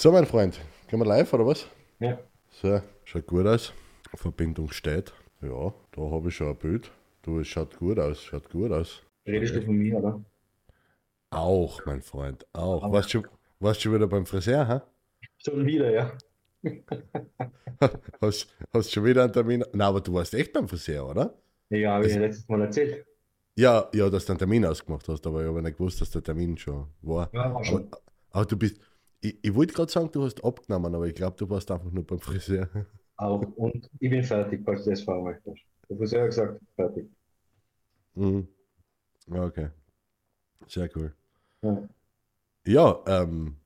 So, mein Freund, gehen wir live oder was? Ja. So, schaut gut aus. Verbindung steht. Ja, da habe ich schon ein Bild. Du, es schaut gut aus, schaut gut aus. Redest du von mir, oder? Auch, mein Freund, auch. Warst, du, warst du schon wieder beim Friseur, hä? Schon wieder, ja. Hast, hast schon wieder einen Termin? Na, aber du warst echt beim Friseur, oder? Ja, habe ich ja letztes Mal erzählt. Ja, ja, dass du einen Termin ausgemacht hast, aber ich habe nicht gewusst, dass der Termin schon war. Ja, war schon. Aber, aber du bist, ich, ich wollte gerade sagen, du hast abgenommen, aber ich glaube, du warst einfach nur beim Friseur. Auch. Und ich bin fertig, falls du das fragen möchtest. Der Friseur hat gesagt, fertig. Mhm. Okay. Sehr cool. Ja. Ja, ähm,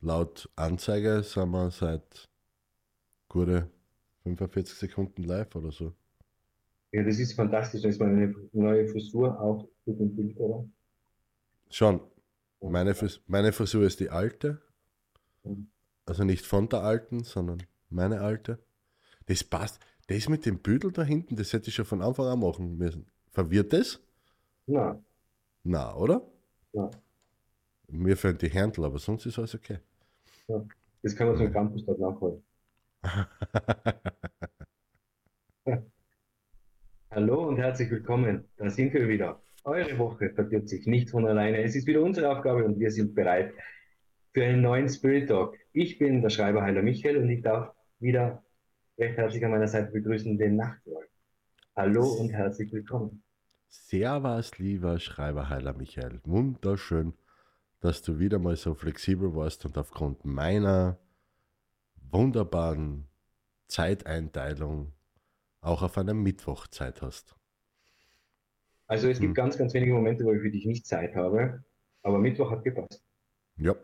laut Anzeige sind wir seit gute 45 Sekunden live oder so. Ja, das ist fantastisch. Da ist meine neue Frisur auch gut im Bild, oder? Schon, meine, Fris meine Frisur ist die alte. Also nicht von der alten, sondern meine alte. Das passt. Das mit dem Büdel da hinten, das hätte ich schon von Anfang an machen müssen. Verwirrt das? Na, Na, oder? Ja. Mir fehlen die Händel, aber sonst ist alles okay. das kann man zum Campus dort nachholen. Hallo und herzlich willkommen. Da sind wir wieder. Eure Woche verdirbt sich nicht von alleine. Es ist wieder unsere Aufgabe und wir sind bereit für einen neuen Spirit Talk. Ich bin der Schreiber Heiler Michael und ich darf wieder recht herzlich an meiner Seite begrüßen den Nachtwolf. Hallo und herzlich willkommen. Servus, lieber Schreiberheiler Michael. Wunderschön, dass du wieder mal so flexibel warst und aufgrund meiner wunderbaren Zeiteinteilung auch auf einem Mittwoch Zeit hast. Also es gibt Hm. ganz, ganz wenige Momente, wo ich für dich nicht Zeit habe, aber Mittwoch hat gepasst. Ja.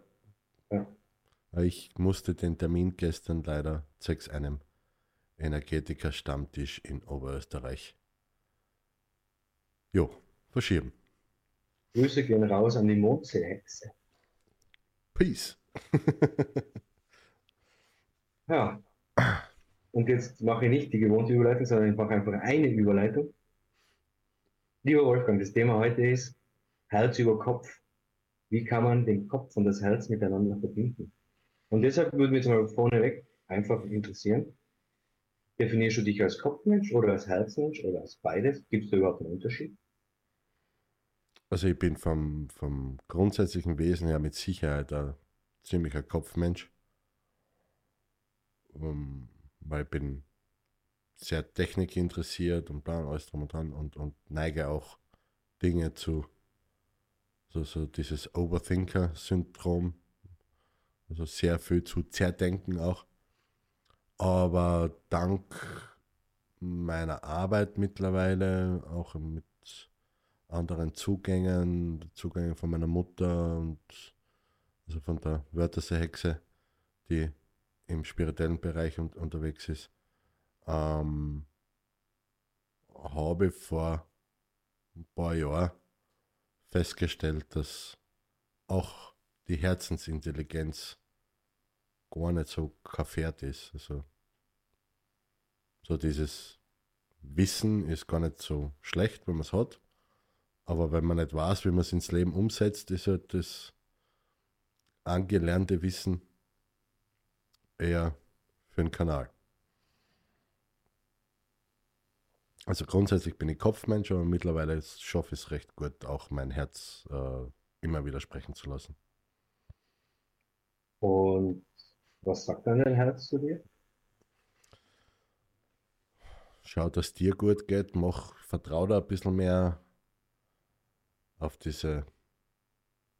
Ja. Ich musste den Termin gestern leider zwecks einem Energetiker-Stammtisch in Oberösterreich jo, verschieben. Grüße gehen raus an die Mondseehexe. Peace. Ja. Und jetzt mache ich nicht die gewohnte Überleitung, sondern ich mache einfach eine Überleitung. Lieber Wolfgang, das Thema heute ist Herz über Kopf. Wie kann man den Kopf und das Herz miteinander verbinden? Und deshalb würde mich jetzt mal vorneweg einfach interessieren. Definierst du dich als Kopfmensch oder als Herzmensch oder als beides? Gibt es da überhaupt einen Unterschied? Also ich bin vom, vom grundsätzlichen Wesen her mit Sicherheit ein ziemlicher Kopfmensch. Um, weil ich bin sehr technikinteressiert und plan alles drum und dran und, und neige auch Dinge zu so, so dieses Overthinker-Syndrom. Also sehr viel zu zerdenken auch. Aber dank meiner Arbeit mittlerweile, auch mit anderen Zugängen, Zugänge von meiner Mutter und also von der Wörthersee-Hexe, die im spirituellen Bereich un unterwegs ist, ähm, habe ich vor ein paar Jahren festgestellt, dass auch die Herzensintelligenz gar nicht so kaffert ist. Also so dieses Wissen ist gar nicht so schlecht, wenn man es hat. Aber wenn man nicht weiß, wie man es ins Leben umsetzt, ist halt das angelernte Wissen eher für den Kanal. Also grundsätzlich bin ich Kopfmensch, aber mittlerweile schaffe ich es recht gut, auch mein Herz äh, immer wieder sprechen zu lassen. Und was sagt dein Herz zu dir? Schau, dass dir gut geht, mach, vertrau da ein bisschen mehr auf diese,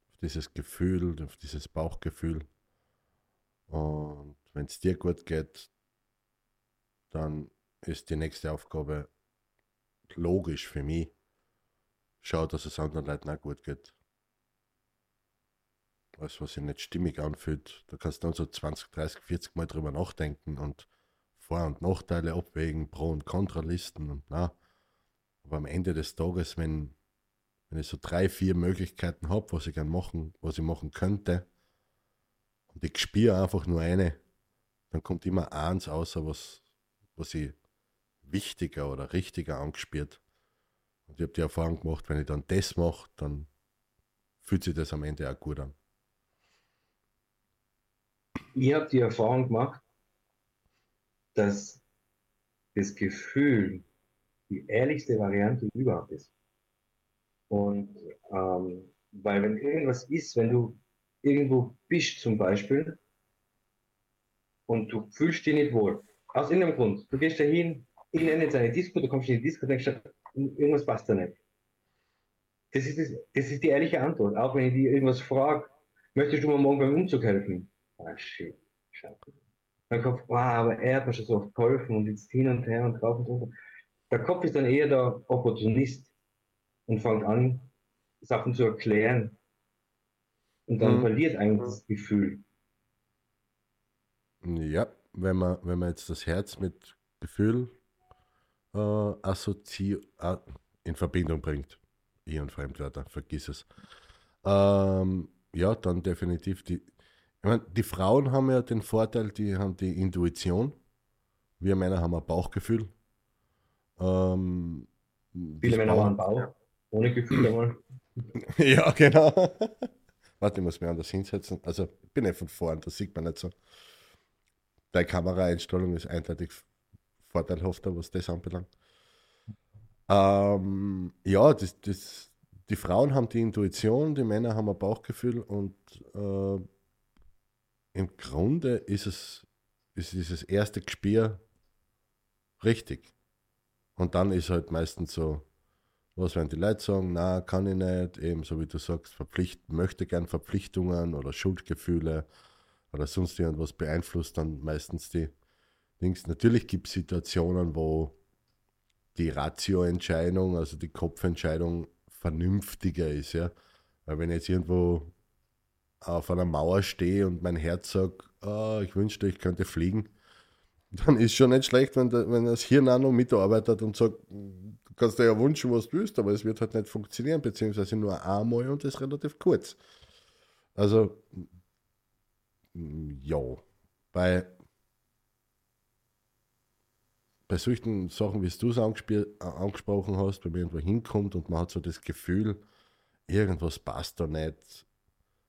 auf dieses Gefühl, auf dieses Bauchgefühl. Und wenn es dir gut geht, dann ist die nächste Aufgabe logisch für mich. Schau, dass es anderen Leuten auch gut geht. Alles, was sich nicht stimmig anfühlt, da kannst du dann so 20, 30, 40 Mal drüber nachdenken und Vor- und Nachteile abwägen, Pro- und Kontralisten und na. Aber am Ende des Tages, wenn, wenn ich so drei, vier Möglichkeiten habe, was ich gern machen, was ich machen könnte, und ich spiele einfach nur eine, dann kommt immer eins außer, was, was ich wichtiger oder richtiger angespielt. Und ich habe die Erfahrung gemacht, wenn ich dann das mache, dann fühlt sich das am Ende auch gut an. ich habe die Erfahrung gemacht, dass das Gefühl die ehrlichste Variante überhaupt ist. Und ähm, weil wenn irgendwas ist, wenn du irgendwo bist zum Beispiel und du fühlst dich nicht wohl, aus irgendeinem Grund, du gehst da nenne jetzt eine Disco, du kommst in die Disco, denkst irgendwas passt da nicht. Das ist, das, das ist die ehrliche Antwort. Auch wenn ich dir irgendwas frage, möchtest du mir morgen beim Umzug helfen? Ah, shit, scheiße. Mein Kopf, wow, aber er hat mir schon so oft geholfen und jetzt hin und her und drauf und drunter. Der Kopf ist dann eher der Opportunist und fängt an, Sachen zu erklären. Und dann mhm. verliert eigentlich das Gefühl. Ja, wenn man, wenn man jetzt das Herz mit Gefühl äh, assozi in Verbindung bringt, ich und Fremdwörter, vergiss es. Ähm, ja, dann definitiv die. Ich meine, die Frauen haben ja den Vorteil, die haben die Intuition. Wir Männer haben ein Bauchgefühl. Ähm, Viele Männer haben einen Bauch, ohne Gefühl einmal. ja, genau. Warte, ich muss mich anders hinsetzen. Also, ich bin nicht von vorn, das sieht man nicht so. Deine Kameraeinstellung ist eindeutig vorteilhafter, was das anbelangt. Ähm, ja, das, das, die Frauen haben die Intuition, die Männer haben ein Bauchgefühl und äh, im Grunde ist es ist dieses erste Gespür richtig. Und dann ist halt meistens so, was werden die Leute sagen, na, kann ich nicht, eben so wie du sagst, verpflicht, möchte gern Verpflichtungen oder Schuldgefühle oder sonst irgendwas beeinflusst dann meistens die Dings. Natürlich gibt es Situationen, wo die Ratio-Entscheidung, also die Kopfentscheidung vernünftiger ist, ja. Weil wenn ich jetzt irgendwo auf einer Mauer stehe und mein Herz sagt, oh, ich wünschte, ich könnte fliegen, dann ist schon nicht schlecht, wenn, der, wenn das Hirn auch noch mitarbeitet und sagt, du kannst dir ja wünschen, was du willst, aber es wird halt nicht funktionieren, beziehungsweise nur einmal und das relativ kurz. Also, ja, bei, bei solchen Sachen, wie du es angesprochen hast, wenn man irgendwo hinkommt und man hat so das Gefühl, irgendwas passt da nicht,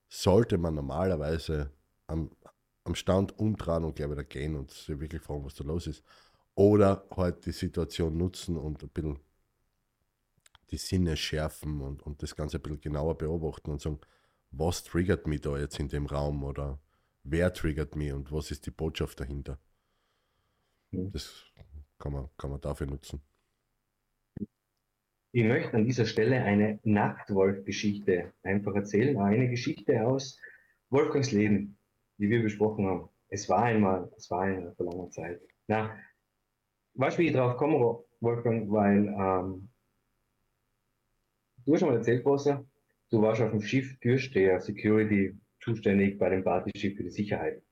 sollte man normalerweise am, am Stand umdrehen und gleich wieder gehen und sich wirklich fragen, was da los ist. Oder halt die Situation nutzen und ein bisschen die Sinne schärfen und, und das Ganze ein bisschen genauer beobachten und sagen, was triggert mich da jetzt in dem Raum oder wer triggert mich und was ist die Botschaft dahinter. Mhm. Das kann man, kann man dafür nutzen. Ich möchte an dieser Stelle eine Nachtwolf-Geschichte einfach erzählen. Eine Geschichte aus Wolfgangs Leben wie wir besprochen haben. Es war einmal, es war einmal vor langer Zeit. Na, weißt du, wie ich drauf komme, Wolfgang? Weil, ähm, du hast schon mal erzählt, Bosse, du warst auf dem Schiff Türsteher, Security, zuständig bei dem Partyschiff für die Sicherheit.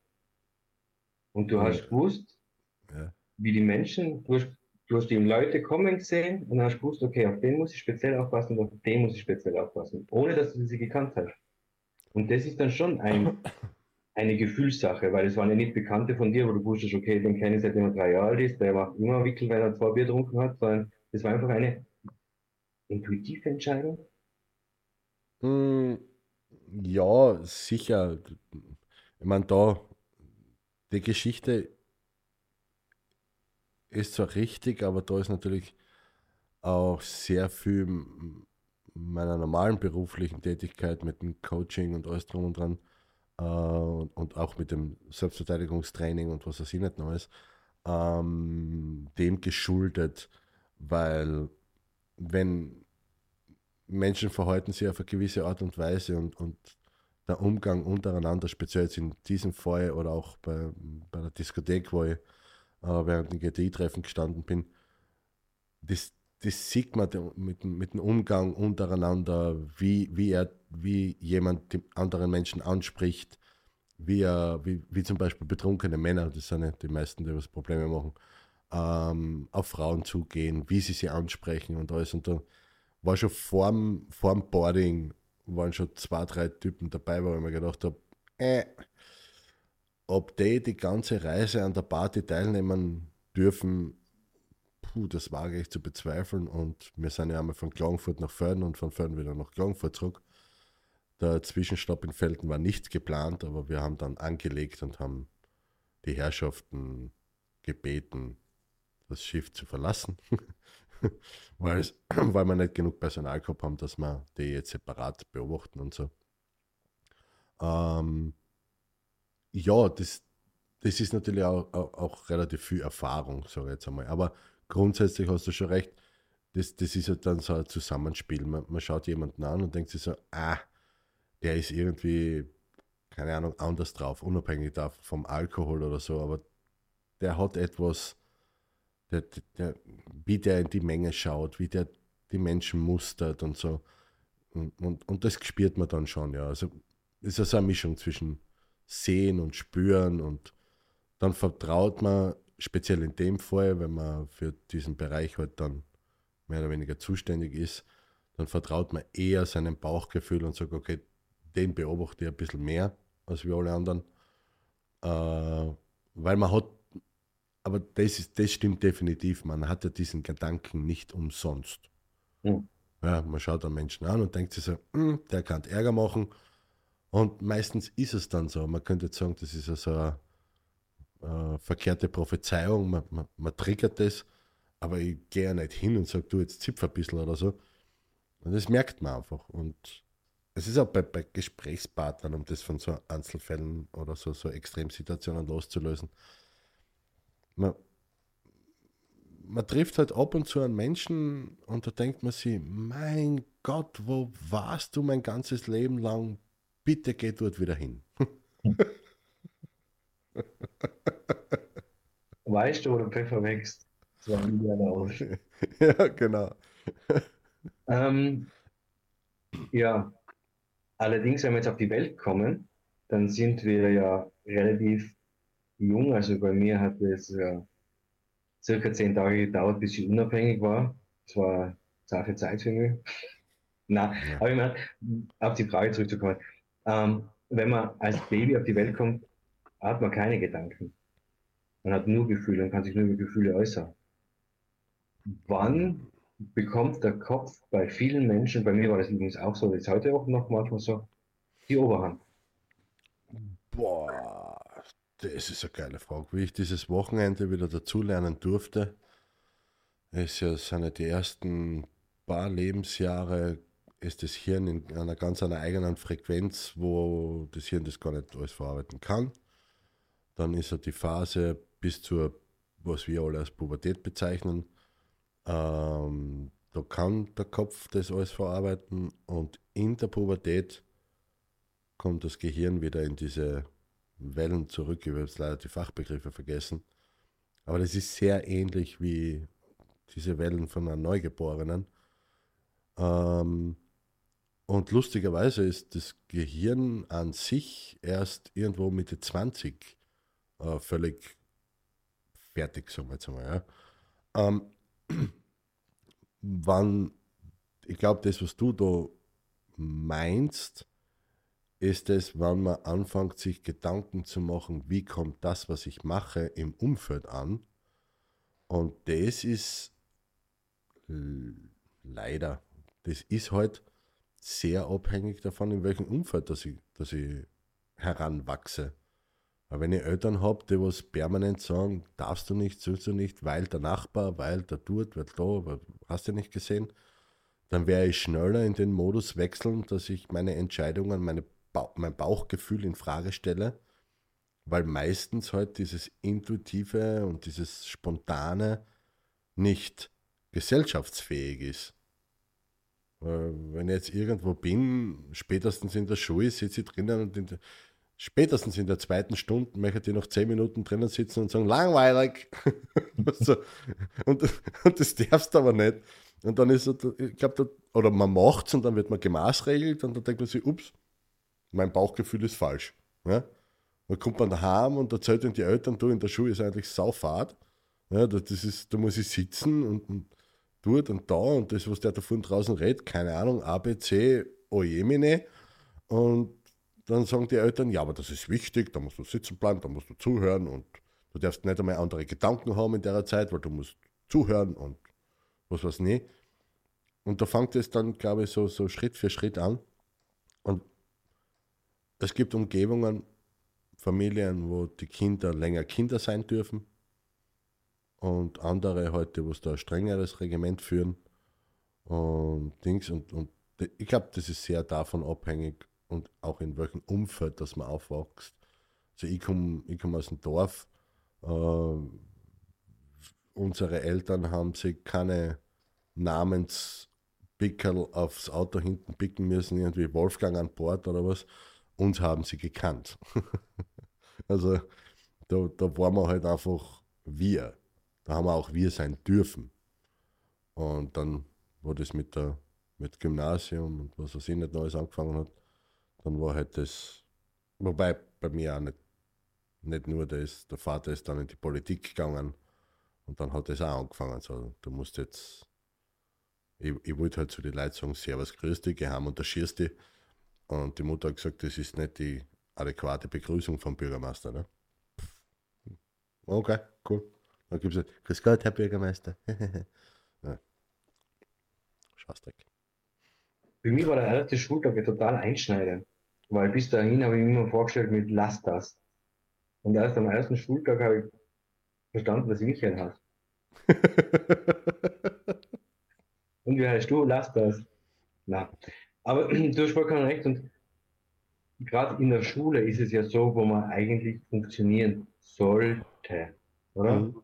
Und du ja. hast gewusst, ja. Wie die Menschen, du hast, du hast die Leute kommen gesehen und hast gewusst, okay, auf den muss ich speziell aufpassen und auf den muss ich speziell aufpassen, ohne dass du sie gekannt hast. Und das ist dann schon ein, eine Gefühlssache, weil es waren ja nicht Bekannte von dir, wo du wusstest, okay, den kenne ich seitdem er drei Jahre alt ist, der macht immer Wickel, weil er zwei Bier getrunken hat, sondern es war einfach eine intuitive Entscheidung. Mm, ja, sicher. Ich meine, da, die Geschichte ist zwar richtig, aber da ist natürlich auch sehr viel meiner normalen beruflichen Tätigkeit mit dem Coaching und alles drum und dran äh, und, auch mit dem Selbstverteidigungstraining und was weiß ich nicht noch ähm, dem geschuldet, weil wenn Menschen verhalten sich auf eine gewisse Art und Weise und, und der Umgang untereinander, speziell jetzt in diesem Fall oder auch bei, bei der Diskothek, wo ich während dem GTI-Treffen gestanden bin, das, das sieht man mit, mit dem Umgang untereinander, wie, wie, er, wie jemand die anderen Menschen anspricht, wie, er, wie, wie zum Beispiel betrunkene Männer, das sind ja die meisten, die was Probleme machen, ähm, auf Frauen zugehen, wie sie sie ansprechen und alles. Und da war schon vorm, vorm Boarding, waren schon zwei, drei Typen dabei, wo ich mir gedacht habe, äh, ob die die ganze Reise an der Party teilnehmen dürfen, puh, das wage ich zu bezweifeln. Und wir sind ja einmal von Klagenfurt nach Förden und von Förden wieder nach Klagenfurt zurück. Der Zwischenstopp in Felden war nicht geplant, aber wir haben dann angelegt und haben die Herrschaften gebeten, das Schiff zu verlassen, weil, es, weil wir nicht genug Personal gehabt haben, dass wir die jetzt separat beobachten und so. Ähm, ja, das, das ist natürlich auch, auch, auch relativ viel Erfahrung, sage ich jetzt einmal. Aber grundsätzlich hast du schon recht, das, das ist halt dann so ein Zusammenspiel. Man, man schaut jemanden an und denkt sich so, ah, der ist irgendwie, keine Ahnung, anders drauf, unabhängig vom Alkohol oder so, aber der hat etwas, der, der, wie der in die Menge schaut, wie der die Menschen mustert und so. Und, und, und das spürt man dann schon, ja. Also ist ja so eine Mischung zwischen Sehen und Spüren und dann vertraut man, speziell in dem Fall, wenn man für diesen Bereich halt dann mehr oder weniger zuständig ist, dann vertraut man eher seinem Bauchgefühl und sagt, okay, den beobachte ich ein bisschen mehr als wir alle anderen. Äh, weil man hat, aber das, ist, das stimmt definitiv, man hat ja diesen Gedanken nicht umsonst. Mhm. Ja, man schaut einen Menschen an und denkt sich so, hm, der kann Ärger machen. Und meistens ist es dann so. Man könnte jetzt sagen, das ist ja so eine, eine verkehrte Prophezeiung, man, man, man triggert das aber ich gehe ja nicht hin und sage, du jetzt zipf ein bisschen oder so. Und das merkt man einfach. Und es ist auch bei, bei Gesprächspartnern, um das von so Einzelfällen oder so, so Extremsituationen loszulösen. Man, man trifft halt ab und zu einen Menschen und da denkt man sich, mein Gott, wo warst du mein ganzes Leben lang? Bitte geh dort wieder hin. Weißt du, wo der Pfeffer wächst? So ja, genau. ähm, ja, allerdings, wenn wir jetzt auf die Welt kommen, dann sind wir ja relativ jung. Also bei mir hat es ja circa zehn Tage gedauert, bis ich unabhängig war. Das war zarte Zeit für mich. Na, ja. aber ich meine, auf die Frage zurückzukommen. Ähm, wenn man als Baby auf die Welt kommt, hat man keine Gedanken. Man hat nur Gefühle und kann sich nur über Gefühle äußern wann bekommt der Kopf bei vielen Menschen, bei mir war das übrigens auch so, das ist heute auch noch manchmal so, die Oberhand? Boah, das ist eine geile Frage. Wie ich dieses Wochenende wieder dazulernen durfte, ist ja, ja die ersten paar Lebensjahre, ist das Hirn in einer ganz einer eigenen Frequenz, wo das Hirn das gar nicht alles verarbeiten kann. Dann ist ja die Phase bis zur, was wir alle als Pubertät bezeichnen, ähm, da kann der Kopf das alles verarbeiten und in der Pubertät kommt das Gehirn wieder in diese Wellen zurück. Ich habe jetzt leider die Fachbegriffe vergessen. Aber das ist sehr ähnlich wie diese Wellen von einem Neugeborenen. Ähm, und lustigerweise ist das Gehirn an sich erst irgendwo Mitte 20 äh, völlig fertig, sagen wir jetzt einmal. Ja. Ähm, wann, ich glaube, das, was du da meinst, ist es, wenn man anfängt, sich Gedanken zu machen, wie kommt das, was ich mache, im Umfeld an. Und das ist leider, das ist halt sehr abhängig davon, in welchem Umfeld dass ich, dass ich heranwachse. Aber wenn ich Eltern habe, die was permanent sagen, darfst du nicht, sollst du nicht, weil der Nachbar, weil der tut, weil da, hast du nicht gesehen, dann wäre ich schneller in den Modus wechseln, dass ich meine Entscheidungen, meine ba mein Bauchgefühl in Frage stelle, weil meistens halt dieses Intuitive und dieses Spontane nicht gesellschaftsfähig ist. Wenn ich jetzt irgendwo bin, spätestens in der Schule sitze ich drinnen und in der, spätestens in der zweiten Stunde möchte ich noch zehn Minuten drinnen sitzen und sagen, langweilig. so. und, und das darfst du aber nicht. Und dann ist es, ich glaube, oder man macht es und dann wird man gemaßregelt und dann denkt man sich, ups, mein Bauchgefühl ist falsch. Ja? Dann kommt man daheim und erzählt den die Eltern, du in der Schule ist eigentlich saufahrt. Ja, das ist, da muss ich sitzen und, und dort und da und das, was der da von draußen redet, keine Ahnung, ABC, Ojemine. Und dann sagen die Eltern, ja, aber das ist wichtig, da musst du sitzen bleiben, da musst du zuhören und du darfst nicht einmal andere Gedanken haben in der Zeit, weil du musst zuhören und was weiß nicht. Und da fängt es dann, glaube ich, so, so Schritt für Schritt an. Und es gibt Umgebungen, Familien, wo die Kinder länger Kinder sein dürfen und andere heute, wo es da ein strengeres Regiment führen und Dings und, und ich glaube, das ist sehr davon abhängig und auch in welchem Umfeld, dass man aufwächst. Also ich komme ich komm aus dem Dorf, äh, unsere Eltern haben sich keine Namenspickel aufs Auto hinten picken müssen, irgendwie Wolfgang an Bord oder was. Uns haben sie gekannt. also da, da waren wir halt einfach wir. Da haben wir auch wir sein dürfen. Und dann, wo das mit der mit Gymnasium und was weiß ich nicht Neues angefangen hat, dann war halt das, wobei bei mir auch nicht, nicht nur das, der Vater ist dann in die Politik gegangen und dann hat das auch angefangen. So, du musst jetzt, ich, ich wollte halt zu den Leuten sagen, Servus, grüß dich, geh heim und dich. Und die Mutter hat gesagt, das ist nicht die adäquate Begrüßung vom Bürgermeister. Ne? Okay, cool. Dann gibt es grüß Gott, Herr Bürgermeister. ja. Scheißdreck. Für mich war der erste Schultag total einschneidend, weil bis dahin habe ich mir immer vorgestellt mit Lass das. Und erst am ersten Schultag habe ich verstanden, was Michael heißt. und wie heißt du? Lass das. Na. Aber du hast vollkommen recht und gerade in der Schule ist es ja so, wo man eigentlich funktionieren sollte, oder? Mhm.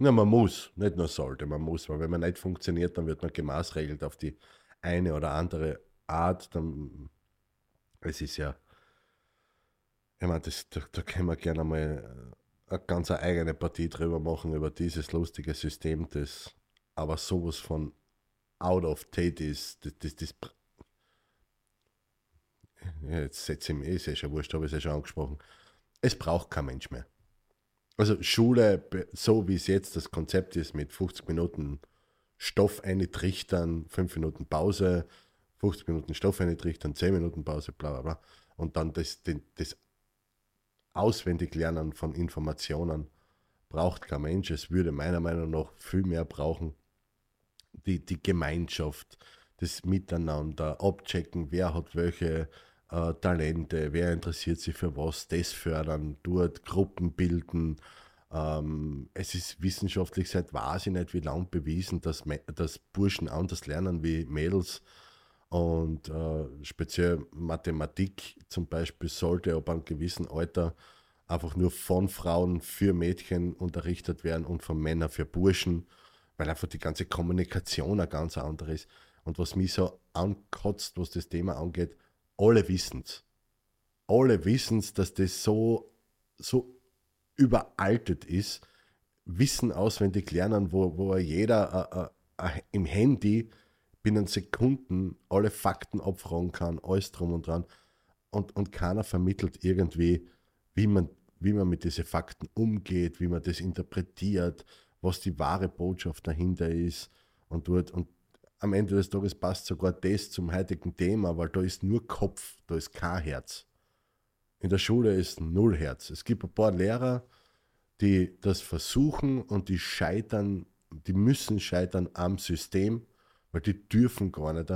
Ja, man muss, nicht nur sollte, man muss, weil wenn man nicht funktioniert, dann wird man gemaßregelt auf die eine oder andere Art. Dann, es ist ja, ich meine, das, da, da können wir gerne mal eine ganz eigene Partie drüber machen, über dieses lustige System, das aber sowas von out of date ist. Das, das, das ja, jetzt setze ich mich, ist ja schon wurscht, habe ich es ja schon angesprochen. Es braucht kein Mensch mehr. Also Schule, so wie es jetzt das Konzept ist, mit 50 Minuten Stoff eintrichtern, 5 Minuten Pause, 50 Minuten Stoff eintrichtern, 10 Minuten Pause, bla bla bla. Und dann das, das Auswendiglernen von Informationen braucht kein Mensch. Es würde meiner Meinung nach viel mehr brauchen. Die, die Gemeinschaft, das Miteinander, abchecken, wer hat welche äh, Talente, wer interessiert sich für was, das fördern, dort Gruppen bilden. Ähm, es ist wissenschaftlich seit weiß ich nicht wie lang bewiesen, dass, dass Burschen anders lernen wie Mädels. Und äh, speziell Mathematik zum Beispiel sollte ab einem gewissen Alter einfach nur von Frauen für Mädchen unterrichtet werden und von Männern für Burschen, weil einfach die ganze Kommunikation eine ganz andere ist. Und was mich so ankotzt, was das Thema angeht, alle wissen es. Alle wissen es, dass das so, so überaltet ist. Wissen auswendig lernen, wo, wo jeder äh, äh, im Handy binnen Sekunden alle Fakten abfragen kann, alles drum und dran. Und, und keiner vermittelt irgendwie, wie man, wie man mit diesen Fakten umgeht, wie man das interpretiert, was die wahre Botschaft dahinter ist und dort. Und am Ende des Tages passt sogar das zum heutigen Thema, weil da ist nur Kopf, da ist kein Herz. In der Schule ist null Herz. Es gibt ein paar Lehrer, die das versuchen und die scheitern, die müssen scheitern am System, weil die dürfen gar nicht,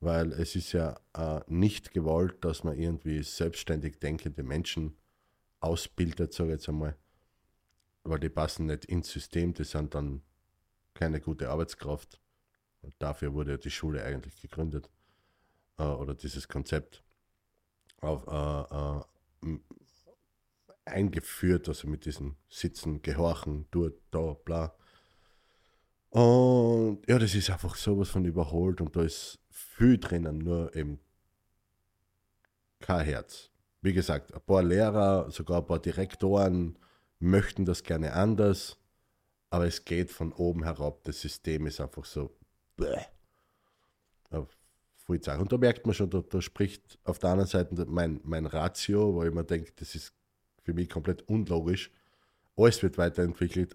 weil es ist ja äh, nicht gewollt, dass man irgendwie selbstständig denkende Menschen ausbildet, sage ich jetzt einmal, weil die passen nicht ins System, die sind dann keine gute Arbeitskraft. Dafür wurde die Schule eigentlich gegründet äh, oder dieses Konzept auf, äh, äh, eingeführt, also mit diesen Sitzen, Gehorchen, dort, da, bla. Und ja, das ist einfach sowas von überholt und da ist viel drinnen, nur eben kein Herz. Wie gesagt, ein paar Lehrer, sogar ein paar Direktoren möchten das gerne anders, aber es geht von oben herab. Das System ist einfach so Bäh. Und da merkt man schon, da, da, spricht auf der anderen Seite mein, mein Ratio, wo ich mir denke, das ist für mich komplett unlogisch. Alles wird weiterentwickelt,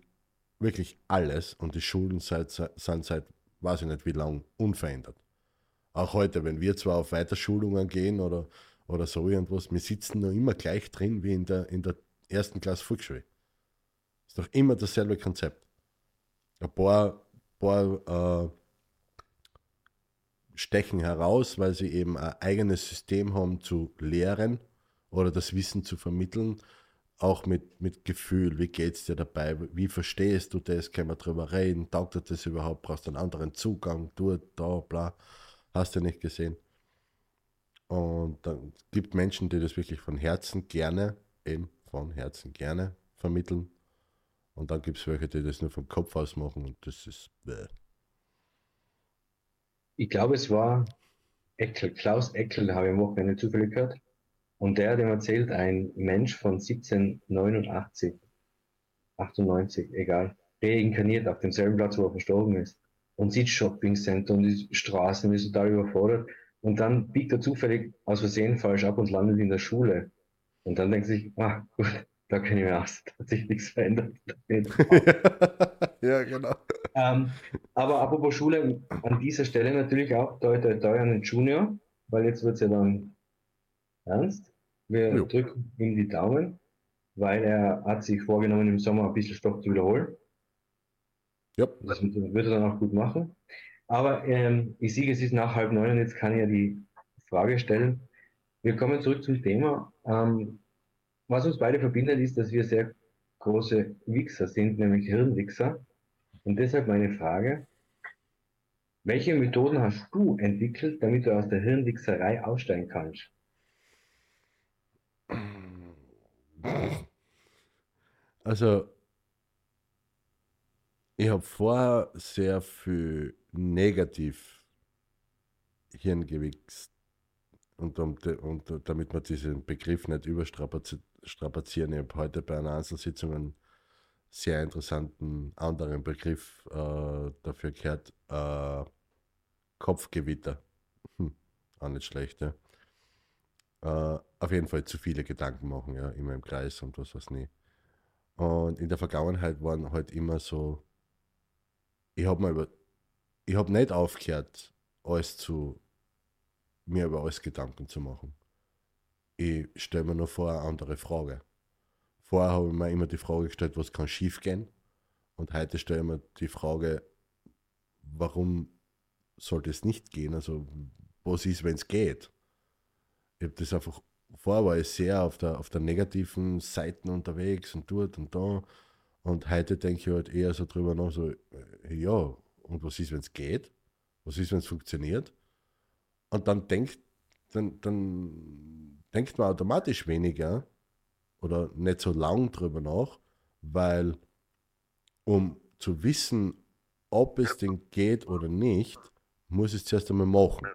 wirklich alles. Und die Schulen seit, sind seit, weiß ich nicht wie lang, unverändert. Auch heute, wenn wir zwar auf Weiterschulungen gehen oder, oder so irgendwas, wir sitzen noch immer gleich drin wie in der, in der ersten Klasse Volksschule. Ist doch immer dasselbe Konzept. Ein paar, paar äh, stechen heraus, weil sie eben ein eigenes System haben zu lehren oder das Wissen zu vermitteln. auch mit, mit Gefühl, wie geht es dir dabei, wie verstehst du das, können wir drüber reden, taugt dir das überhaupt, brauchst du einen anderen Zugang, dort, da, bla, hast du nicht gesehen. Und dann gibt Menschen, die das wirklich von Herzen gerne, eben von Herzen gerne vermitteln. Und dann gibt es welche, die das nur vom Kopf aus machen und das ist. Bäh. Ich glaube, es war Eckel, Klaus Eckel, habe ich am Wochenende zufällig gehört. Und der hat ihm erzählt, ein Mensch von 1789, 98, egal, reinkarniert auf demselben Platz, wo er verstorben ist. Und sieht Shoppingcenter und die Straßen, ist total überfordert. Und dann biegt er zufällig aus Versehen falsch ab und landet in der Schule. Und dann denkt sich, ah, gut, da kenne ich mir da hat sich nichts verändert. ja, genau. Ähm, aber apropos Schule, an dieser Stelle natürlich auch toi toi toi an den Junior, weil jetzt wird es ja dann ernst. Wir Jo. drücken ihm die Daumen, weil er hat sich vorgenommen, im Sommer ein bisschen Stoff zu wiederholen. Ja, Das wird er dann auch gut machen. Aber ähm, ich sehe, es ist nach halb neun und jetzt kann ich ja die Frage stellen. Wir kommen zurück zum Thema. Ähm, was uns beide verbindet, ist, dass wir sehr große Wichser sind, nämlich Hirnwichser. Und deshalb meine Frage. Welche Methoden hast du entwickelt, damit du aus der Hirnwichserei aussteigen kannst? Also, ich habe vorher sehr viel negativ Hirngewichst. Und, um, und damit wir diesen Begriff nicht überstrapazieren, ich habe heute bei einer Einzelsitzung einen sehr interessanten anderen Begriff äh, dafür gehört. Äh, Kopfgewitter. Hm, auch nicht schlecht, ja. Äh, auf jeden Fall zu viele Gedanken machen, ja, immer im Kreis und was weiß nicht. Und in der Vergangenheit waren halt immer so, ich habe mal über, ich habe nicht aufgehört, alles zu, mir über alles Gedanken zu machen. Ich stelle mir nur vor eine andere Frage. Vorher habe ich mir immer die Frage gestellt, was kann schief gehen? Und heute stelle ich mir die Frage, warum sollte es nicht gehen? Also, was ist, wenn es geht? Ich habe das einfach, vorher war ich sehr auf der, auf der negativen Seiten unterwegs und dort und da. Und heute denke ich halt eher so drüber nach, so, äh, ja, und was ist, wenn es geht? Was ist, wenn es funktioniert? Und dann denkt, dann, dann denkt man automatisch weniger oder nicht so lang drüber nach, weil um zu wissen, ob es denn geht oder nicht, muss ich es zuerst einmal machen.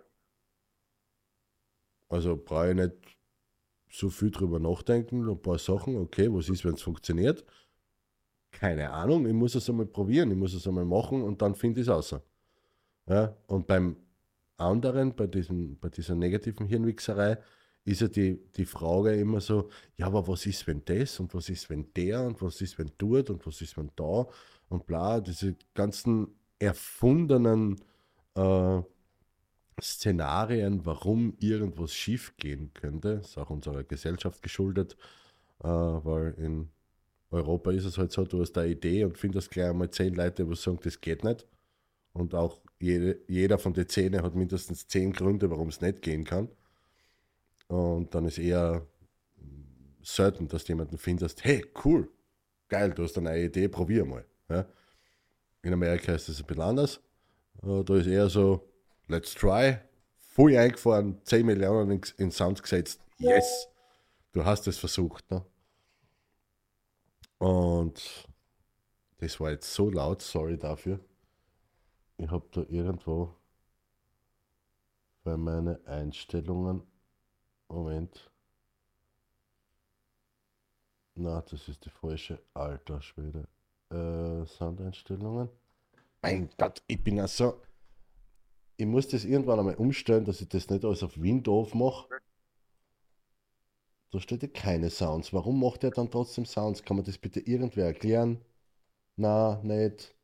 Also brauche ich nicht so viel drüber nachdenken, ein paar Sachen, okay, was ist, wenn es funktioniert? Keine Ahnung, ich muss es einmal probieren, ich muss es einmal machen und dann finde ich es außer. Ja, und beim anderen, bei, diesem, bei dieser negativen Hirnwichserei, ist ja die, die Frage immer so, ja, aber was ist, wenn das und was ist, wenn der und was ist, wenn dort und was ist, wenn da und bla, diese ganzen erfundenen äh, Szenarien, warum irgendwas schief gehen könnte, ist auch unserer Gesellschaft geschuldet, äh, weil in Europa ist es halt so, du hast eine Idee und findest gleich einmal zehn Leute, die sagen, das geht nicht. Und auch jede, jeder von den zehn hat mindestens zehn Gründe, warum es nicht gehen kann. Und dann ist eher selten, dass du jemanden findest, hey, cool, geil, du hast eine neue Idee, probier mal. Ja? In Amerika ist das ein bisschen anders. Äh, Da ist eher so, let's try, voll eingefahren, 10 Millionen in, in Sound gesetzt, yes, du hast es versucht. Ne? Und das war jetzt so laut, sorry dafür. Ich habe da irgendwo bei meinen Einstellungen, Moment. Na, das ist die falsche Alter Schwede. Äh, Soundeinstellungen. Mein Gott, ich bin ja so. Ich muss das irgendwann einmal umstellen, dass ich das nicht alles auf Windows mache. Da steht ja keine Sounds. Warum macht er dann trotzdem Sounds? Kann man das bitte irgendwer erklären? Na, nicht.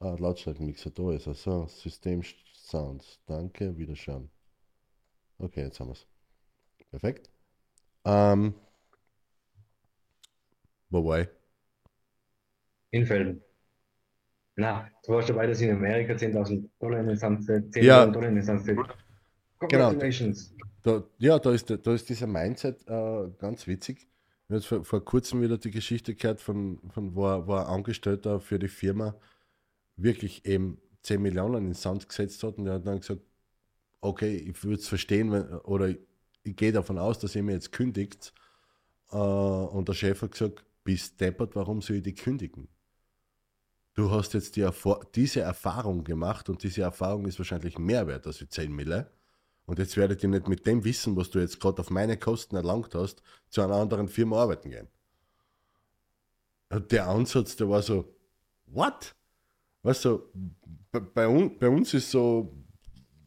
Ah, Lautstärkenmixer, da ist er. So, System Sounds. Danke, wiederschauen. Okay, jetzt haben wir es. Perfekt. Ähm, wo war ich? In Felden. Na, du warst dabei, dass in Amerika 10.000 Dollar in den Sand setzt. 10 Ja. Dollar in den Sand setzt. Genau. Da, ja, da ist, da ist dieser Mindset äh, ganz witzig. habe jetzt vor, vor kurzem wieder die Geschichte gehört, von, von wo, wo ein Angestellter für die Firma wirklich eben 10 Millionen in den Sand gesetzt hat und der hat dann gesagt, okay, ich würde es verstehen, wenn, oder ich gehe davon aus, dass ihr mir jetzt kündigt. Äh, und der Chef hat gesagt, bist deppert, warum soll ich die kündigen? Du hast jetzt die Erfor diese Erfahrung gemacht und diese Erfahrung ist wahrscheinlich mehr wert als die 10 Mille. Und jetzt werdet ihr nicht mit dem Wissen, was du jetzt gerade auf meine Kosten erlangt hast, zu einer anderen Firma arbeiten gehen. Der Ansatz, der war so, what? Weißt du, bei, un, bei uns ist so,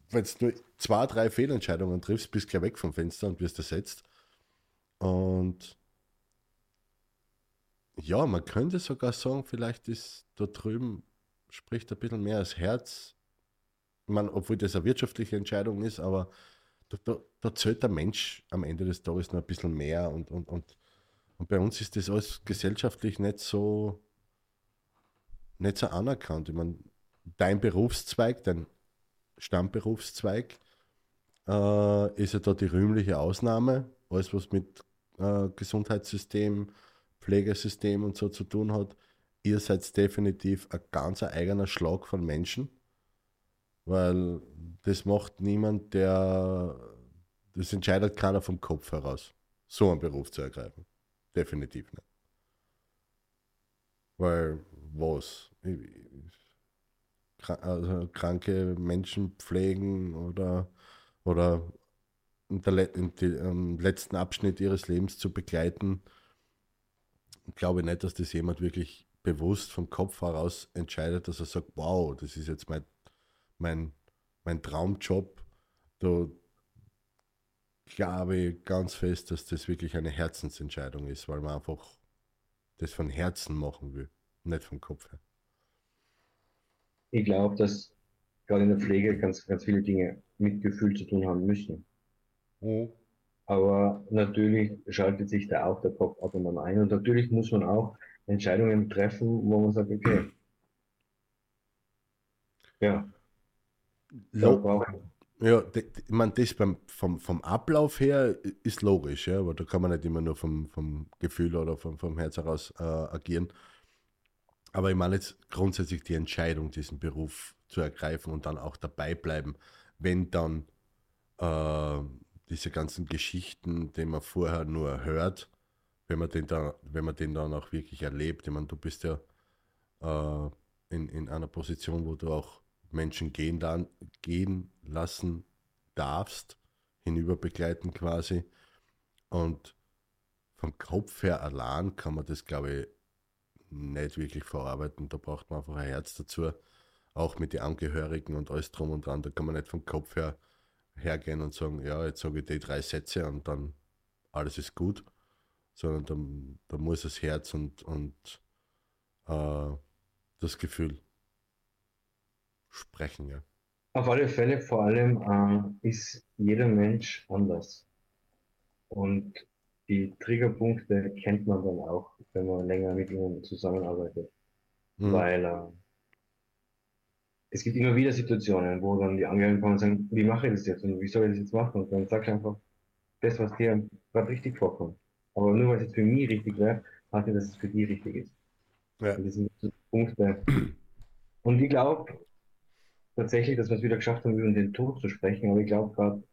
wenn du nur zwei, drei Fehlentscheidungen triffst, bist du gleich weg vom Fenster und wirst ersetzt. Und ja, man könnte sogar sagen, vielleicht ist da drüben, spricht ein bisschen mehr das Herz. Ich meine, obwohl das eine wirtschaftliche Entscheidung ist, aber da, da, da zählt der Mensch am Ende des Tages noch ein bisschen mehr und, und, und, und bei uns ist das alles gesellschaftlich nicht so, nicht so anerkannt. Ich meine, dein Berufszweig, dein Stammberufszweig, äh, ist ja da die rühmliche Ausnahme. Alles, was mit äh, Gesundheitssystem, Pflegesystem und so zu tun hat. Ihr seid definitiv ein ganz eigener Schlag von Menschen, weil das macht niemand, der, das entscheidet keiner vom Kopf heraus, so einen Beruf zu ergreifen. Definitiv nicht. Weil, was? Also kranke Menschen pflegen oder, oder im letzten Abschnitt ihres Lebens zu begleiten, ich glaube nicht, dass das jemand wirklich bewusst vom Kopf heraus entscheidet, dass er sagt, wow, das ist jetzt mein, mein, mein Traumjob. Da glaube ich ganz fest, dass das wirklich eine Herzensentscheidung ist, weil man einfach das von Herzen machen will, nicht vom Kopf her. Ich glaube, dass gerade in der Pflege ganz, ganz viele Dinge mit Gefühl zu tun haben müssen. Mhm. Aber natürlich schaltet sich da auch der Kopf ab und an ein. Und natürlich muss man auch Entscheidungen treffen, wo man sagt, okay, ja. So, ja, ich meine, das beim, vom, vom Ablauf her ist logisch, ja, aber da kann man nicht immer nur vom, vom Gefühl oder vom, vom Herz heraus äh, agieren. Aber ich meine jetzt grundsätzlich die Entscheidung, diesen Beruf zu ergreifen und dann auch dabei bleiben, wenn dann äh, diese ganzen Geschichten, die man vorher nur hört, wenn man den, da, wenn man den dann auch wirklich erlebt. Ich meine, du bist ja äh, in, in einer Position, wo du auch Menschen gehen, dann, gehen lassen darfst, hinüberbegleiten quasi. Und vom Kopf her allein kann man das, glaube ich, nicht wirklich verarbeiten. Da braucht man einfach ein Herz dazu. Auch mit den Angehörigen und alles drum und dran. Da kann man nicht vom Kopf her hergehen und sagen, ja, jetzt sage ich die drei Sätze und dann alles ist gut, sondern da, da muss das Herz und, und äh, das Gefühl sprechen, ja. Auf alle Fälle, vor allem äh, ist jeder Mensch anders. Und die Triggerpunkte kennt man dann auch, wenn man länger mit ihnen zusammenarbeitet. Mhm. Weil äh, es gibt immer wieder Situationen, wo dann die Angehörigen kommen und sagen, wie mache ich das jetzt und wie soll ich das jetzt machen? Und dann sag ich einfach, das, was dir gerade richtig vorkommt. Aber nur weil es jetzt für mich richtig wäre, heißt nicht, dass es für die richtig ist. Ja. Und das sind Punkte. Und ich glaube tatsächlich, dass wir es wieder geschafft haben, über den Tod zu sprechen, aber ich glaube gerade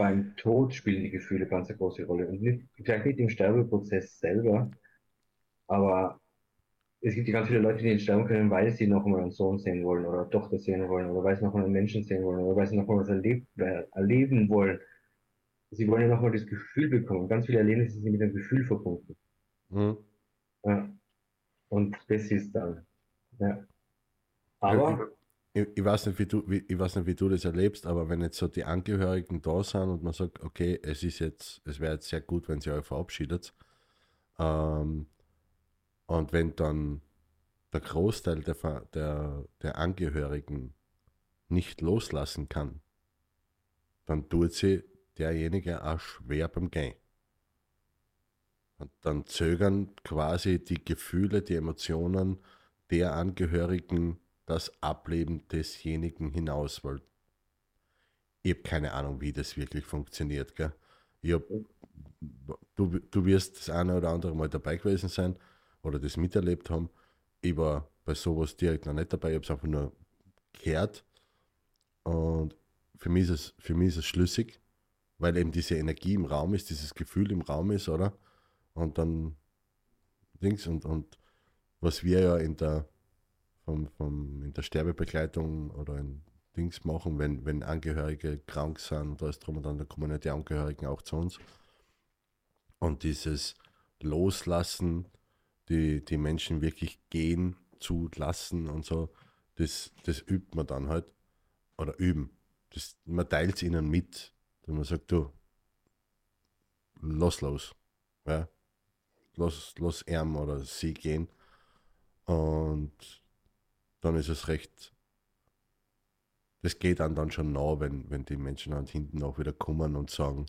beim Tod spielen die Gefühle ganz eine große Rolle. Und nicht, vielleicht nicht im Sterbeprozess selber, aber es gibt ja ganz viele Leute, die nicht sterben können, weil sie noch mal einen Sohn sehen wollen oder eine Tochter sehen wollen oder weil sie noch mal einen Menschen sehen wollen oder weil sie noch mal was erlebt, äh, erleben wollen. Sie wollen ja noch mal das Gefühl bekommen. Ganz viele Erlebnisse sind mit dem Gefühl verbunden. Mhm. Ja. Und das ist dann. Ja. Aber. Ich, ich, weiß nicht, wie du, wie, ich weiß nicht, wie du das erlebst, aber wenn jetzt so die Angehörigen da sind und man sagt, okay, es ist jetzt, es wäre jetzt sehr gut, wenn sie euch verabschiedet, ähm, und wenn dann der Großteil der, der, der Angehörigen nicht loslassen kann, dann tut sie derjenige auch schwer beim Gehen. Und dann zögern quasi die Gefühle, die Emotionen der Angehörigen das Ableben desjenigen hinaus, weil ich habe keine Ahnung, wie das wirklich funktioniert. Gell? Ich habe du, du wirst das eine oder andere Mal dabei gewesen sein oder das miterlebt haben. Ich war bei sowas direkt noch nicht dabei, ich habe es einfach nur gehört. Und für mich, ist es, für mich ist es schlüssig, weil eben diese Energie im Raum ist, dieses Gefühl im Raum ist, oder? Und dann Dings und, und was wir ja in der, vom, vom, in der Sterbebegleitung oder in Dings machen, wenn, wenn Angehörige krank sind und alles drum und dann, dann kommen ja die Angehörigen auch zu uns. Und dieses Loslassen, die, die Menschen wirklich gehen zu lassen und so, das, das übt man dann halt. Oder üben. Das, man teilt es ihnen mit. Und man sagt, du, lass los. Ja? Lass, lass er oder sie gehen. Und dann ist es recht. Das geht dann, dann schon nah, wenn, wenn die Menschen dann hinten auch wieder kommen und sagen,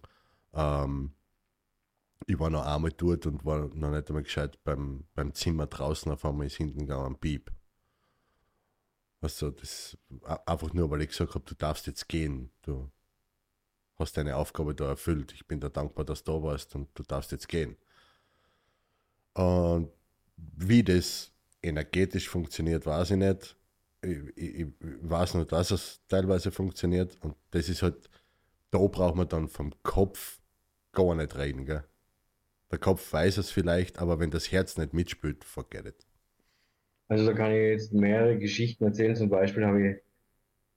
ähm, ich war noch einmal dort und war noch nicht einmal gescheit beim, beim Zimmer draußen, auf einmal ist hinten gegangen, Piep. Also das einfach nur, weil ich gesagt habe, du darfst jetzt gehen. Du hast deine Aufgabe da erfüllt. Ich bin da dankbar, dass du da warst und du darfst jetzt gehen. Und wie das energetisch funktioniert, weiß ich nicht. Ich, ich, ich weiß nur, dass es teilweise funktioniert. Und das ist halt, da braucht man dann vom Kopf gar nicht reden. Gell? Der Kopf weiß es vielleicht, aber wenn das Herz nicht mitspielt, forget it. Also da kann ich jetzt mehrere Geschichten erzählen. Zum Beispiel habe ich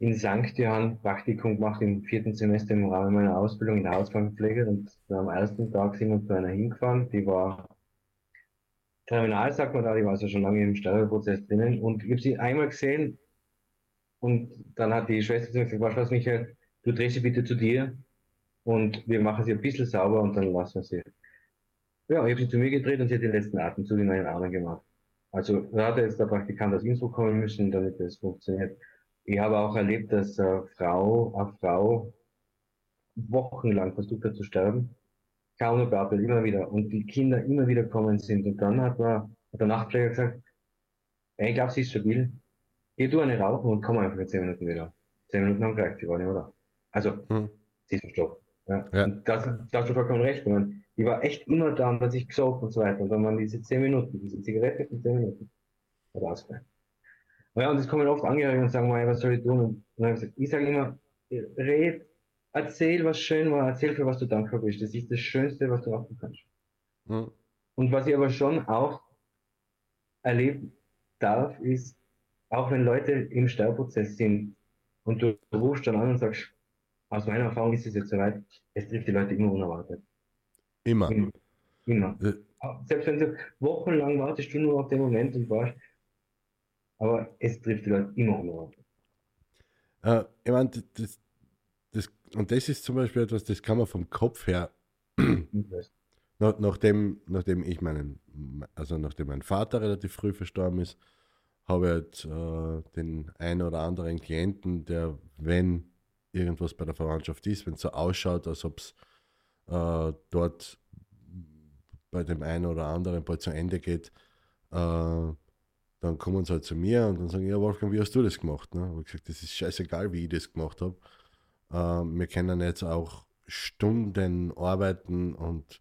in St. Johann Praktikum gemacht im vierten Semester im Rahmen meiner Ausbildung in der Hauskrankenpflege und am ersten Tag sind wir zu einer hingefahren, die war terminal, sagt man da, die war also schon lange im Sterbeprozess drinnen und ich habe sie einmal gesehen und dann hat die Schwester zu mir gesagt, du was, Michael, du drehst sie bitte zu dir und wir machen sie ein bisschen sauber und dann lassen wir sie. Ja, ich habe sie zu mir gedreht und sie hat den letzten Atemzug in meinen Armen gemacht. Also da hat jetzt der Praktikant aus Innsbruck kommen müssen, damit das funktioniert. Ich habe auch erlebt, dass eine Frau, eine Frau wochenlang versucht hat zu sterben. Beatmet, immer wieder. Und die Kinder immer wieder kommen sind. Und dann hat, man, hat der Nachtpfleger gesagt, ich glaube, sie ist stabil. Geh du eine rauchen und komm einfach in zehn Minuten wieder. Zehn Minuten haben gereicht, sie war nicht mehr da. Also, hm. sie ist verstorben. Ja. ja. Und das, da hast du vollkommen recht. Man, die war echt immer da und hat sich gesorgt und so weiter. Und dann waren diese 10 Minuten, diese Zigarette für 10 Minuten. Hat ausgefallen. Ja, und es kommen oft Angehörige und sagen, was soll ich tun? Und dann habe ich gesagt, ich sage immer, red, erzähl, was schön war, erzähl, für was du dankbar bist. Das ist das Schönste, was du machen kannst. Mhm. Und was ich aber schon auch erleben darf, ist, auch wenn Leute im Sterbeprozess sind und du rufst dann an und sagst, aus meiner Erfahrung ist es jetzt soweit, es trifft die Leute immer unerwartet. Immer. Immer. Äh. Selbst wenn du wochenlang wartest du nur auf den Moment und warst, aber es trifft die Leute immer unerwartet. Äh, ich meine, das, und das ist zum Beispiel etwas, das kann man vom Kopf her, nach, nachdem, nachdem ich meinen, also nachdem mein Vater relativ früh verstorben ist, habe ich halt, äh, den einen oder anderen Klienten, der, wenn irgendwas bei der Verwandtschaft ist, wenn es so ausschaut, als ob es äh, dort bei dem einen oder anderen bald zu Ende geht, äh, dann kommen sie halt zu mir und dann sagen, ja Wolfgang, wie hast du das gemacht? Ne? ich gesagt, das ist scheißegal, wie ich das gemacht habe. Äh, wir können jetzt auch Stunden arbeiten und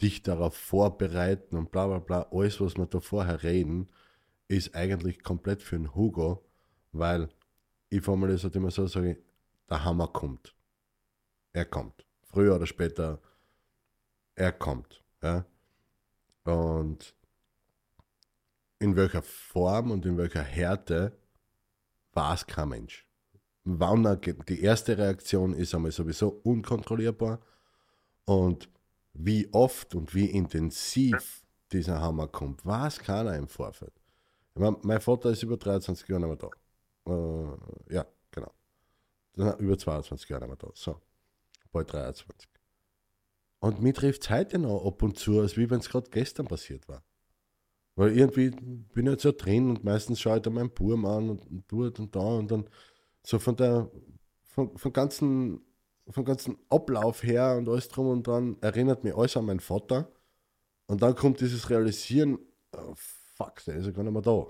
dich darauf vorbereiten und bla bla bla. Alles, was wir da vorher reden, ist eigentlich komplett für den Hugo, weil ich formuliere es halt immer so, sage ich, der Hammer kommt. Er kommt früher oder später, er kommt. Ja? Und in welcher Form und in welcher Härte weiß kein Mensch. Wann er, die erste Reaktion ist einmal sowieso unkontrollierbar und wie oft und wie intensiv dieser Hammer kommt, weiß keiner im Vorfeld. Ich mein, Vater ist über 23 Jahre nicht mehr da. Äh, ja, genau. Über 22 Jahre nicht mehr da. So bald 23. Und mich trifft es heute noch ab und zu, als wie wenn es gerade gestern passiert war. Weil irgendwie bin ich jetzt so drin und meistens schaue ich da meinen Burm an und, und dort und da und dann so von der von, von ganzen vom ganzen Ablauf her und alles drum und dran erinnert mich alles an meinen Vater. Und dann kommt dieses Realisieren, oh, fuck, der ist ja gar nicht mehr da.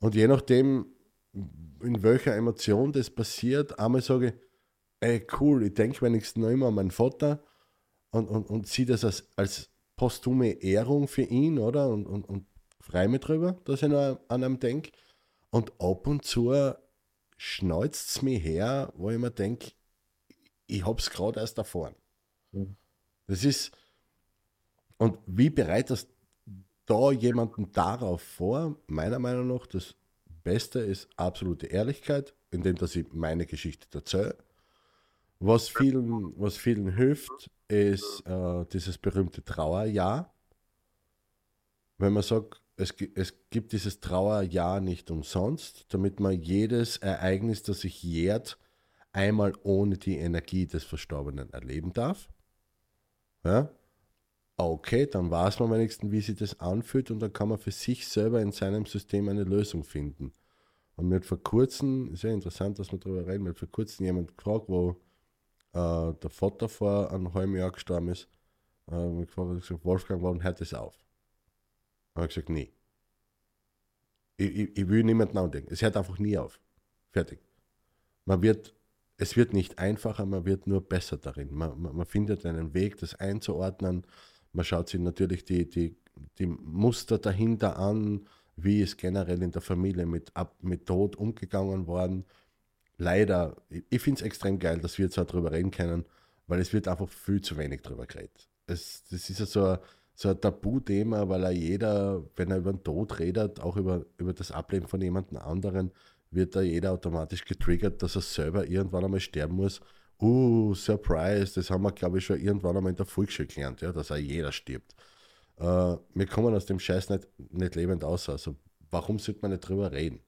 Und je nachdem, in welcher Emotion das passiert, einmal sage ich, ey, cool, ich denke wenigstens noch immer an meinen Vater. und, und, und sieht das als, als posthume Ehrung für ihn, oder? Und, und, und freue mich drüber, dass ich noch an einem denke. Und ab und zu schneuzt es mich her, wo ich mir denke, ich habe es gerade erst erfahren. Mhm. Das ist, und wie bereitet da jemanden darauf vor? Meiner Meinung nach, das Beste ist absolute Ehrlichkeit, indem dass ich meine Geschichte erzähle. Was vielen, was vielen hilft, ist äh, dieses berühmte Trauerjahr. Wenn man sagt, es, es gibt dieses Trauerjahr nicht umsonst, damit man jedes Ereignis, das sich jährt, einmal ohne die Energie des Verstorbenen erleben darf. Ja? Okay, dann weiß man wenigstens, wie sich das anfühlt und dann kann man für sich selber in seinem System eine Lösung finden. Und mir hat vor kurzem, sehr interessant, dass wir darüber reden, mir hat vor kurzem jemand gefragt, wo äh, der Vater vor einem halben Jahr gestorben ist, äh, gefragt, gesagt, Wolfgang, warum hört das auf? Habe ich gesagt, nee. Ich, ich, ich will niemanden andenken. Es hört einfach nie auf. Fertig. Man wird, es wird nicht einfacher, man wird nur besser darin. Man, man, man findet einen Weg, das einzuordnen. Man schaut sich natürlich die, die, die Muster dahinter an, wie ist generell in der Familie mit, ab, mit Tod umgegangen worden. Leider, ich, ich finde es extrem geil, dass wir jetzt darüber reden können, weil es wird einfach viel zu wenig darüber geredet. Es, das ist ja so ein, so ein Tabuthema, weil er jeder, wenn er über den Tod redet, auch über, über das Ableben von jemand anderen, wird da jeder automatisch getriggert, dass er selber irgendwann einmal sterben muss. Uh, Surprise, das haben wir, glaube ich, schon irgendwann einmal in der Volksschule gelernt, ja, dass auch jeder stirbt. Uh, wir kommen aus dem Scheiß nicht, nicht lebend aus. Also, warum sollte man nicht drüber reden?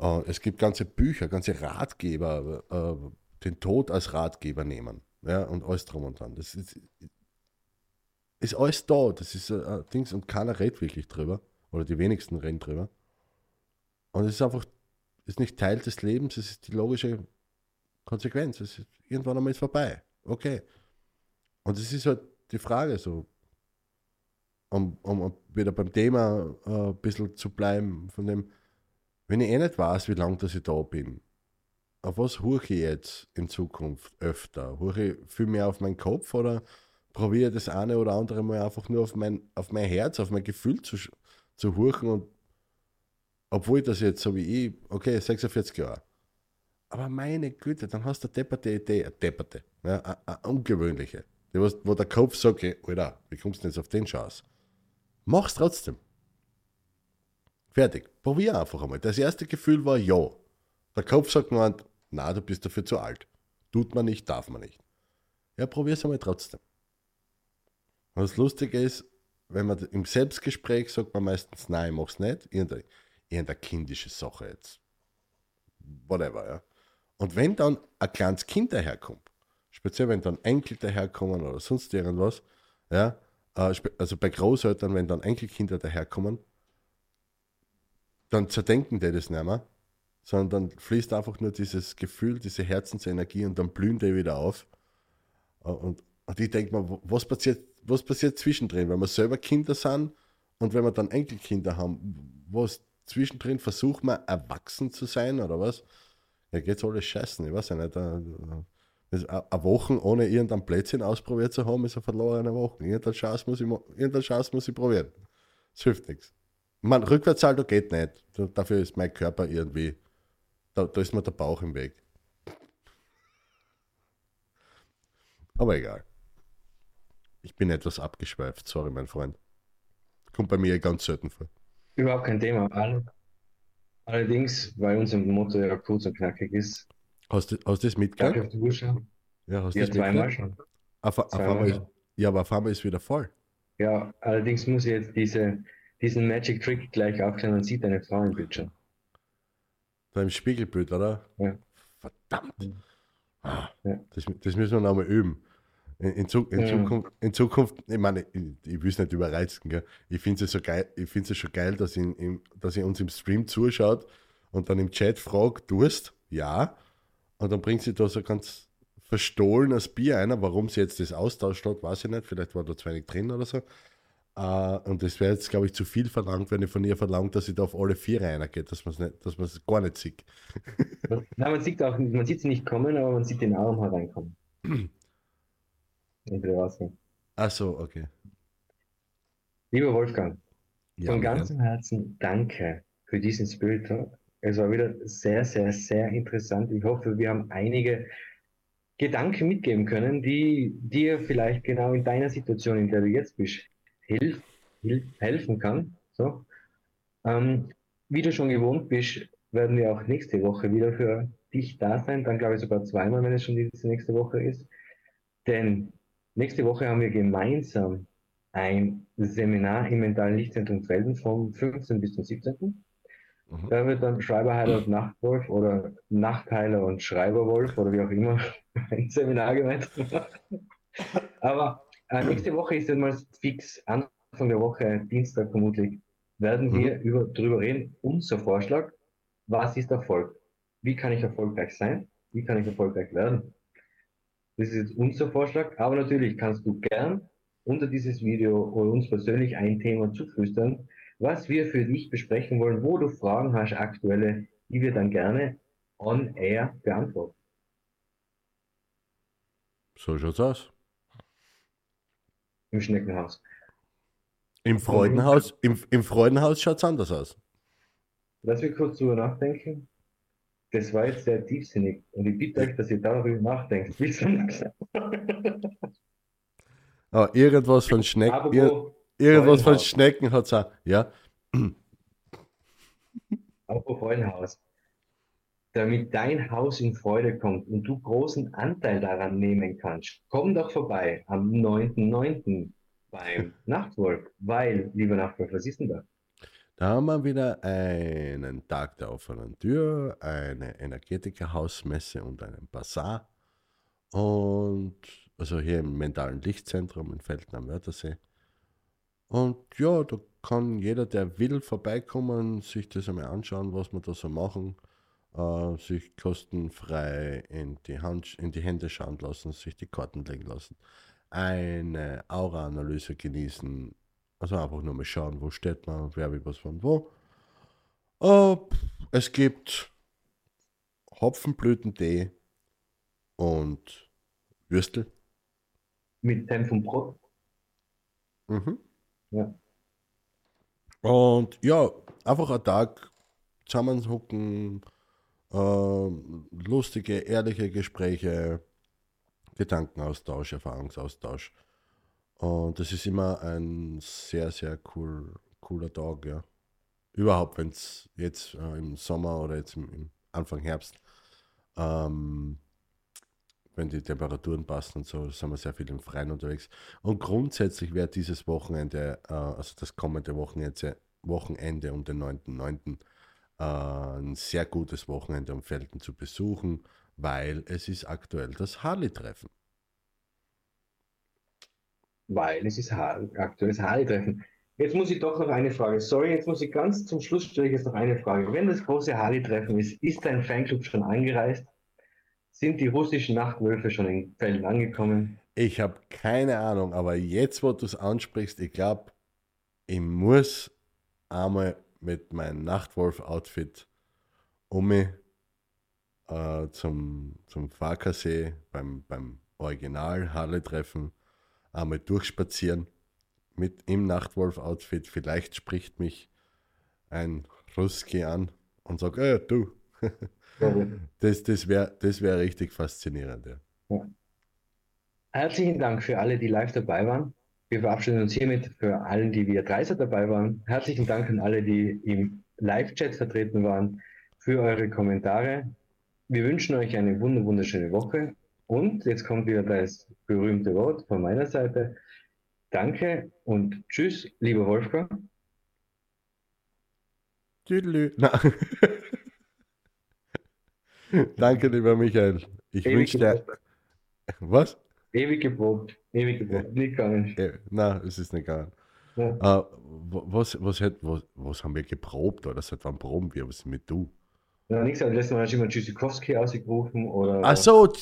Uh, es gibt ganze Bücher, ganze Ratgeber, uh, den Tod als Ratgeber nehmen. Ja, und alles drum und dran. Das ist, ist alles da. Das ist ein äh, Dings und keiner redet wirklich drüber. Oder die wenigsten reden drüber. Und es ist einfach, ist nicht Teil des Lebens, es ist die logische Konsequenz. Es ist, irgendwann einmal ist vorbei. Okay. Und es ist halt die Frage so, um, um wieder beim Thema äh, ein bisschen zu bleiben, von dem, wenn ich eh nicht weiß, wie lange ich da bin, auf was hurche ich jetzt in Zukunft öfter? Hurche ich viel mehr auf meinen Kopf oder probiere das eine oder andere Mal einfach nur auf mein, auf mein Herz, auf mein Gefühl zu, zu hurchen und obwohl das jetzt so wie ich, okay, 46 Jahre. Aber meine Güte, dann hast du eine depperte Idee, eine depperte, ja, eine, eine ungewöhnliche, die, wo der Kopf sagt, okay, Alter, wie kommst du jetzt auf den Chance? Mach's trotzdem. Fertig. Probier einfach einmal. Das erste Gefühl war ja. Der Kopf sagt nur, na, du bist dafür zu alt. Tut man nicht, darf man nicht. Ja, probier's einmal trotzdem. Und das Lustige ist, wenn man im Selbstgespräch sagt man meistens, nein, ich mach's nicht. Irgendeine, irgendeine kindische Sache jetzt. Whatever, ja. Und wenn dann ein kleines Kind daherkommt, speziell wenn dann Enkel daherkommen oder sonst irgendwas, ja, äh, also bei Großeltern, wenn dann Enkelkinder daherkommen, dann zerdenken die das nicht mehr, sondern dann fließt einfach nur dieses Gefühl, diese Herzensenergie und dann blühen die wieder auf. Äh, und, und ich denke mal, was passiert was passiert zwischendrin, wenn wir selber Kinder sind und wenn wir dann Enkelkinder haben, was zwischendrin versucht man erwachsen zu sein oder was? Ja, geht's alles scheißen, ich weiß ja nicht. Eine Woche ohne irgendein Plätzchen ausprobiert zu haben, ist eine verlorene Woche. Irgendeine Chance muss ich, irgendeine Chance muss ich probieren. Das hilft nichts. Man, Rückwärtssalto geht nicht. Dafür ist mein Körper irgendwie, da, da ist mir der Bauch im Weg. Aber egal. Ich bin etwas abgeschweift, sorry, mein Freund. Kommt bei mir ganz selten vor. Überhaupt kein Thema. Allerdings, weil unser Motto ja kurz und knackig ist. Hast du, hast du das mitgekriegt? Ja, hast du ja, das zweimal schon. Auf, auf zweimal ist, ja, aber auf einmal ist wieder voll. Ja, allerdings muss ich jetzt diese, diesen Magic Trick gleich aufklären und sieht eine Frau im Bildschirm. Da im Spiegelbild, oder? Ja. Verdammt. Ah, ja. Das, das müssen wir nochmal üben. In, in, in, ja. Zukunft, in, Zukunft, ich meine, ich, ich will es nicht überreizen, gell? ich finde es so geil, ich finde es schon geil, dass, im, dass ihr uns im Stream zuschaut und dann im Chat fragt, Durst? Ja. Und dann bringt sie da so ganz verstohlenes Bier ein, warum sie jetzt das austauscht hat, weiß ich nicht, vielleicht war da zu wenig drin oder so. Uh, und das wäre jetzt, glaube ich, zu viel verlangt, wenn ich von ihr verlangt, dass sie da auf alle vier reingeht, dass man es gar nicht sieht. Nein, man sieht auch, man sieht sie nicht kommen, aber man sieht den Arm hereinkommen. Entweder rausgehen. Ach so, okay. Lieber Wolfgang, Ja, von ganzem Herzen danke für diesen Spirit Talk. Es war wieder sehr, sehr, sehr interessant. Ich hoffe, wir haben einige Gedanken mitgeben können, die dir vielleicht genau in deiner Situation, in der du jetzt bist, hilf, hilf, helfen kann. So. Ähm, wie du schon gewohnt bist, werden wir auch nächste Woche wieder für dich da sein. Dann glaube ich sogar zweimal, wenn es schon diese nächste Woche ist. Denn nächste Woche haben wir gemeinsam ein Seminar im Mentalen Lichtzentrum Felden vom 15. bis zum 17. Mhm. Da wird dann Schreiberheiler und Nachtwolf oder Nachtheiler und Schreiberwolf oder wie auch immer ein Seminar gemeinsam machen. Aber äh, nächste Woche ist dann mal fix, Anfang der Woche, Dienstag vermutlich, werden Mhm. wir über, drüber reden. Unser Vorschlag, was ist Erfolg? Wie kann ich erfolgreich sein? Wie kann ich erfolgreich werden? Das ist jetzt unser Vorschlag, aber natürlich kannst du gern unter dieses Video oder uns persönlich ein Thema zuflüstern, was wir für dich besprechen wollen, wo du Fragen hast, aktuelle, die wir dann gerne on air beantworten. So schaut's aus. Im Schneckenhaus. Im Freudenhaus, im, im Freudenhaus schaut's anders aus. Lass mich kurz drüber nachdenken. Das war jetzt sehr tiefsinnig und ich bitte euch, dass ihr darüber nachdenkt. Ah, irgendwas von Schnecken, ir, irgendwas von. Schnecken hat's auch. Ja, apropos Freudenhaus. Damit dein Haus in Freude kommt und du großen Anteil daran nehmen kannst, komm doch vorbei am 9.9. beim Nachtwolf. Weil, lieber Nachtwolf, was ist denn da? Da haben wir wieder einen Tag der offenen Tür, eine Energetikerhausmesse und einen Bazar. Und also hier im mentalen Lichtzentrum in Felden am Wörthersee. Und ja, da kann jeder, der will, vorbeikommen, sich das einmal anschauen, was wir da so machen, äh, sich kostenfrei in die, Hand, in die Hände schauen lassen, sich die Karten legen lassen, eine Aura-Analyse genießen, also einfach nur mal schauen, wo steht man, wer wie was von wo. Äh, es gibt Hopfenblütentee und Würstel. Mit Senf und Brot? Mhm. Ja. Und ja, einfach ein Tag zusammenhocken, ähm, lustige, ehrliche Gespräche, Gedankenaustausch, Erfahrungsaustausch. Und das ist immer ein sehr, sehr cool, cooler Tag, ja. Überhaupt, wenn es jetzt äh, im Sommer oder jetzt im, im Anfang Herbst, ähm, wenn die Temperaturen passen und so, sind wir sehr viel im Freien unterwegs. Und grundsätzlich wäre dieses Wochenende, äh, also das kommende Wochenende, Wochenende um den 9.9. Äh, ein sehr gutes Wochenende um Felden zu besuchen, weil es ist aktuell das Harley-Treffen. Weil es ist ha aktuelles Harley-Treffen. Jetzt muss ich doch noch eine Frage. Sorry, jetzt muss ich ganz zum Schluss stelle ich jetzt noch eine Frage. Wenn das große Harley-Treffen ist, ist dein Fanclub schon angereist? Sind die russischen Nachtwölfe schon in Felden angekommen? Ich habe keine Ahnung, aber jetzt, wo du es ansprichst, ich glaube, ich muss einmal mit meinem Nachtwolf-Outfit um mich äh, zum, zum Farkasee beim, beim Original-Halle-Treffen einmal durchspazieren mit im Nachtwolf-Outfit. Vielleicht spricht mich ein Ruski an und sagt, äh, du, das, das wäre das wär richtig faszinierend. Ja. Herzlichen Dank für alle, die live dabei waren. Wir verabschieden uns hiermit für allen, die via Dreiser dabei waren. Herzlichen Dank an alle, die im Live-Chat vertreten waren, für eure Kommentare. Wir wünschen euch eine wunder wunderschöne Woche. Und jetzt kommt wieder das berühmte Wort von meiner Seite. Danke und tschüss, lieber Wolfgang. Tüdelü. Danke, lieber Michael. Ich Ewig wünsche dir. Was? Ewig geprobt. Ewig geprobt. Nicht gegangen. Na, es ist nicht gegangen. Ja. Wo- was, was, hat, was, was haben wir geprobt oder seit wann proben wir? Was ist mit du? Na, nichts, aber letztes Mal hast du immer Tschüssikowski ausgerufen oder. Ach so,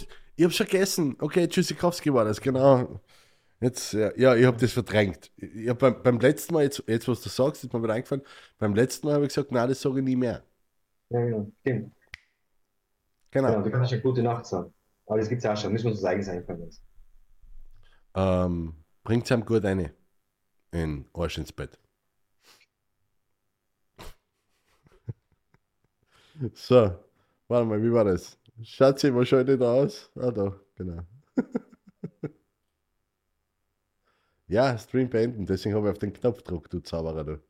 ich hab's vergessen. Okay, Tschüssikowski war das, genau. Jetzt, ja, ja ich habe das verdrängt. Ich hab beim, beim letzten Mal, jetzt, jetzt was du sagst, ist mir wieder eingefallen, beim letzten Mal habe ich gesagt, nein, das sage ich nie mehr. Ja, genau. Stimmt. Genau. Genau, du kannst ja gute Nacht sagen. Aber das gibt's auch schon. Müssen wir uns das eigens einfallen lassen. ähm, bringt es ihm gut eine in Arsch ins Bett. so, warte mal, wie war das? Schatzi, wo schaut ihr da aus? Ah, da, genau. ja, Stream beenden, deswegen habe ich auf den Knopf gedruckt, du Zauberer, du.